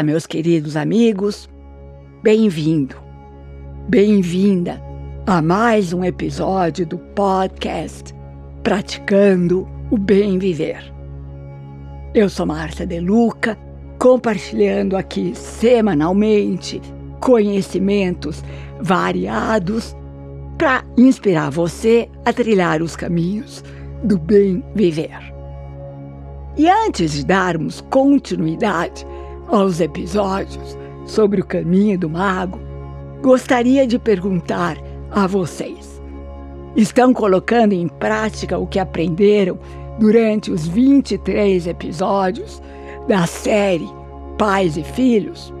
Olá, meus queridos amigos. Bem-vindo, bem-vinda a mais um episódio do podcast Praticando o Bem Viver. Eu sou Márcia De Luca, compartilhando aqui semanalmente conhecimentos variados para inspirar você a trilhar os caminhos do bem viver. E antes de darmos continuidade aos episódios sobre o caminho do mago, gostaria de perguntar a vocês: estão colocando em prática o que aprenderam durante os 23 episódios da série Pais e Filhos?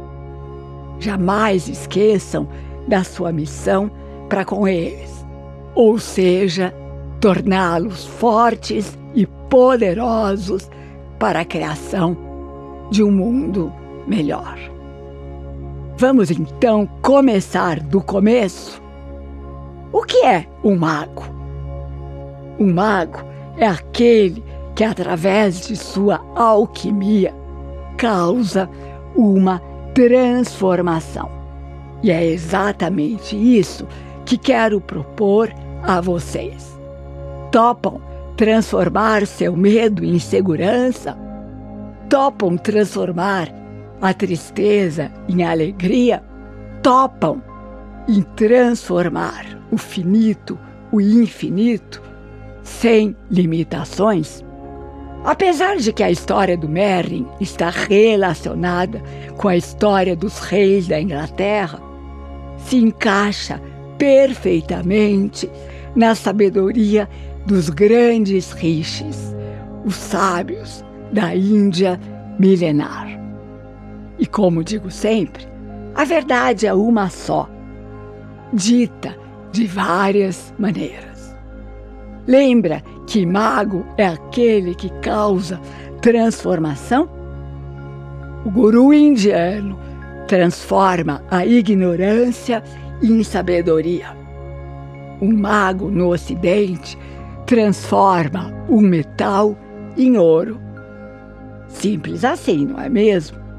Jamais esqueçam da sua missão para com eles, ou seja, torná-los fortes e poderosos para a criação de um mundo melhor. Vamos então começar do começo? O que é um mago? Um mago é aquele que, através de sua alquimia, causa uma transformação. E é exatamente isso que quero propor a vocês. Topam transformar seu medo em segurança? Topam transformar a tristeza em alegria? Topam em transformar o finito, o infinito, sem limitações? Apesar de que a história do Merlin está relacionada com a história dos reis da Inglaterra, se encaixa perfeitamente na sabedoria dos grandes rishis, os sábios da Índia milenar. E como digo sempre, a verdade é uma só, dita de várias maneiras. Lembra que mago é aquele que causa transformação? O guru indiano transforma a ignorância em sabedoria. Um mago no Ocidente transforma o metal em ouro. Simples assim, não é mesmo?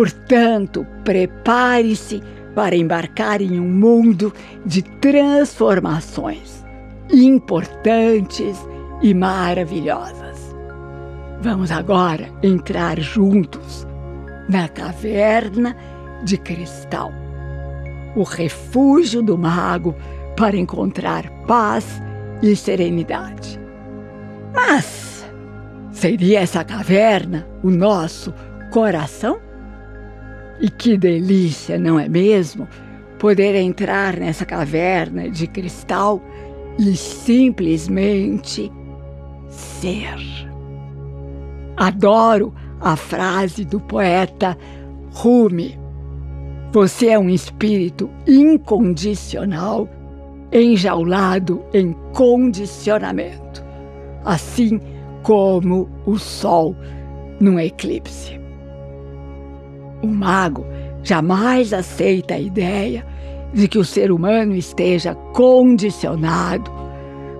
Portanto, prepare-se para embarcar em um mundo de transformações importantes e maravilhosas. Vamos agora entrar juntos na caverna de cristal o refúgio do mago para encontrar paz e serenidade. Mas seria essa caverna o nosso coração? E que delícia, não é mesmo? Poder entrar nessa caverna de cristal e simplesmente ser. Adoro a frase do poeta Rumi. Você é um espírito incondicional, enjaulado em condicionamento, assim como o Sol num eclipse. O mago jamais aceita a ideia de que o ser humano esteja condicionado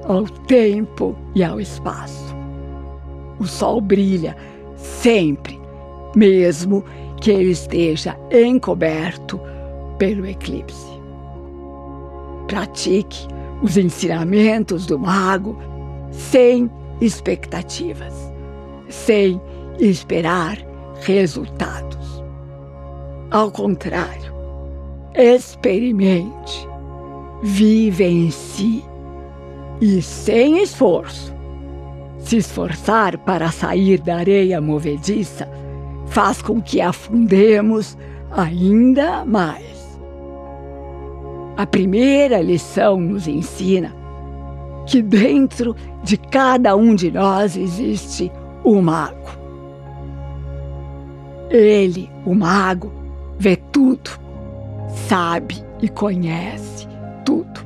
ao tempo e ao espaço. O sol brilha sempre, mesmo que ele esteja encoberto pelo eclipse. Pratique os ensinamentos do mago sem expectativas, sem esperar resultados. Ao contrário, experimente, vive em si e sem esforço. Se esforçar para sair da areia movediça faz com que afundemos ainda mais. A primeira lição nos ensina que dentro de cada um de nós existe o mago. Ele, o mago, vê tudo, sabe e conhece tudo.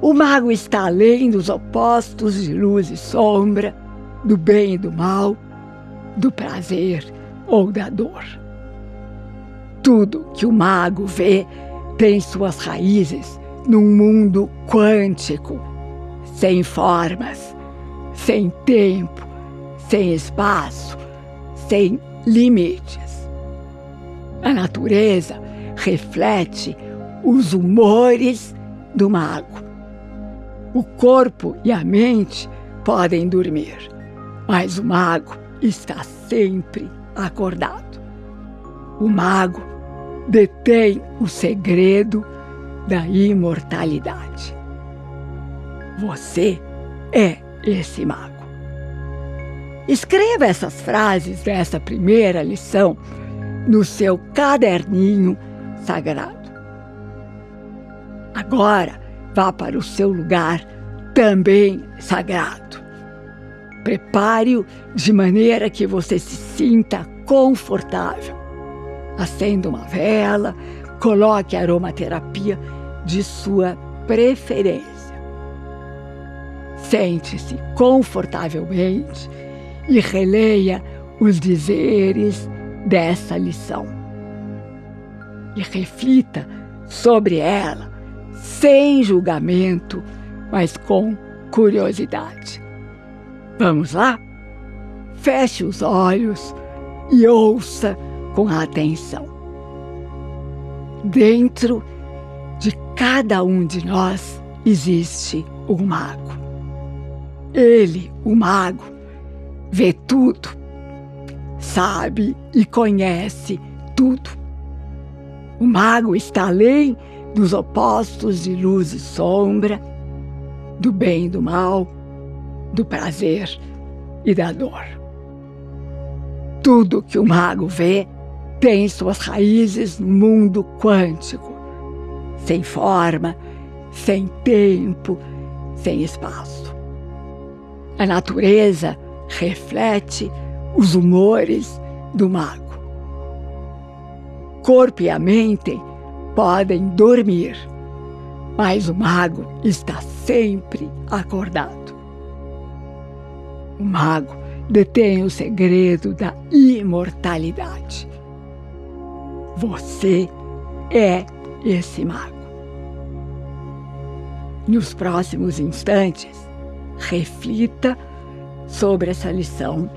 O mago está além dos opostos de luz e sombra, do bem e do mal, do prazer ou da dor. Tudo que o mago vê tem suas raízes num mundo quântico, sem formas, sem tempo, sem espaço, sem limites. A natureza reflete os humores do mago. O corpo e a mente podem dormir, mas o mago está sempre acordado. O mago detém o segredo da imortalidade. Você é esse mago. Escreva essas frases dessa primeira lição no seu caderninho sagrado. Agora, vá para o seu lugar também sagrado. Prepare-o de maneira que você se sinta confortável. Acenda uma vela, coloque a aromaterapia de sua preferência. Sente-se confortavelmente e releia os dizeres dessa lição. E reflita sobre ela sem julgamento, mas com curiosidade. Vamos lá? Feche os olhos e ouça com atenção. Dentro de cada um de nós existe um mago. Ele, o mago, vê tudo, sabe e conhece tudo. O mago está além dos opostos de luz e sombra, do bem e do mal, do prazer e da dor. Tudo que o mago vê tem suas raízes no mundo quântico, sem forma, sem tempo, sem espaço. A natureza reflete os humores do mago. Corpo e a mente podem dormir, mas o mago está sempre acordado. O mago detém o segredo da imortalidade. Você é esse mago. Nos próximos instantes, reflita sobre essa lição.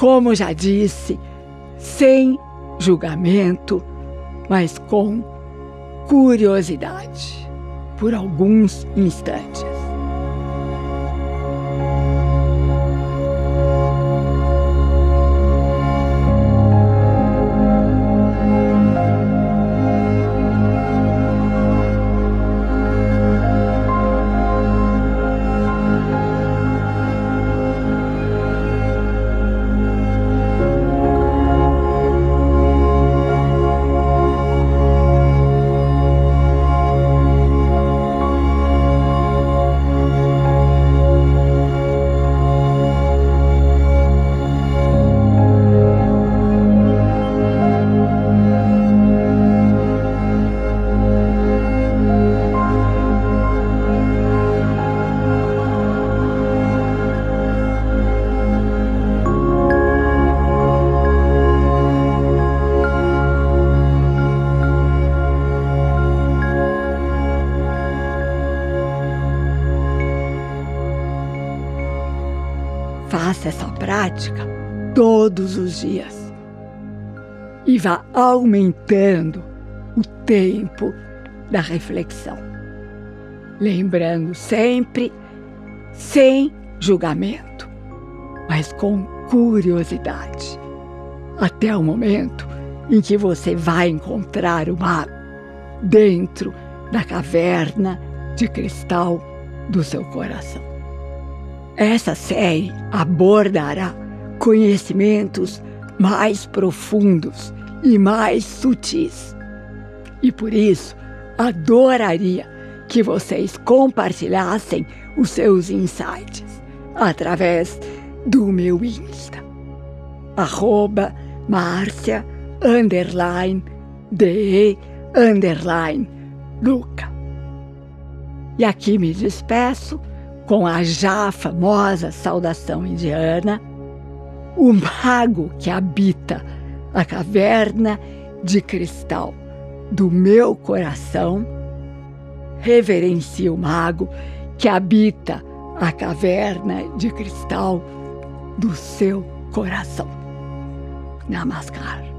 Como já disse, sem julgamento, mas com curiosidade, por alguns instantes. Faça essa prática todos os dias e vá aumentando o tempo da reflexão. Lembrando sempre, sem julgamento, mas com curiosidade, até o momento em que você vai encontrar o mago dentro da caverna de cristal do seu coração. Essa série abordará conhecimentos mais profundos e mais sutis. E por isso, adoraria que vocês compartilhassem os seus insights através do meu Insta. Arroba Márcia underline de underline Luca. E aqui me despeço com a já famosa saudação indiana, o mago que habita a caverna de cristal do meu coração, reverencia o mago que habita a caverna de cristal do seu coração. Namaskar.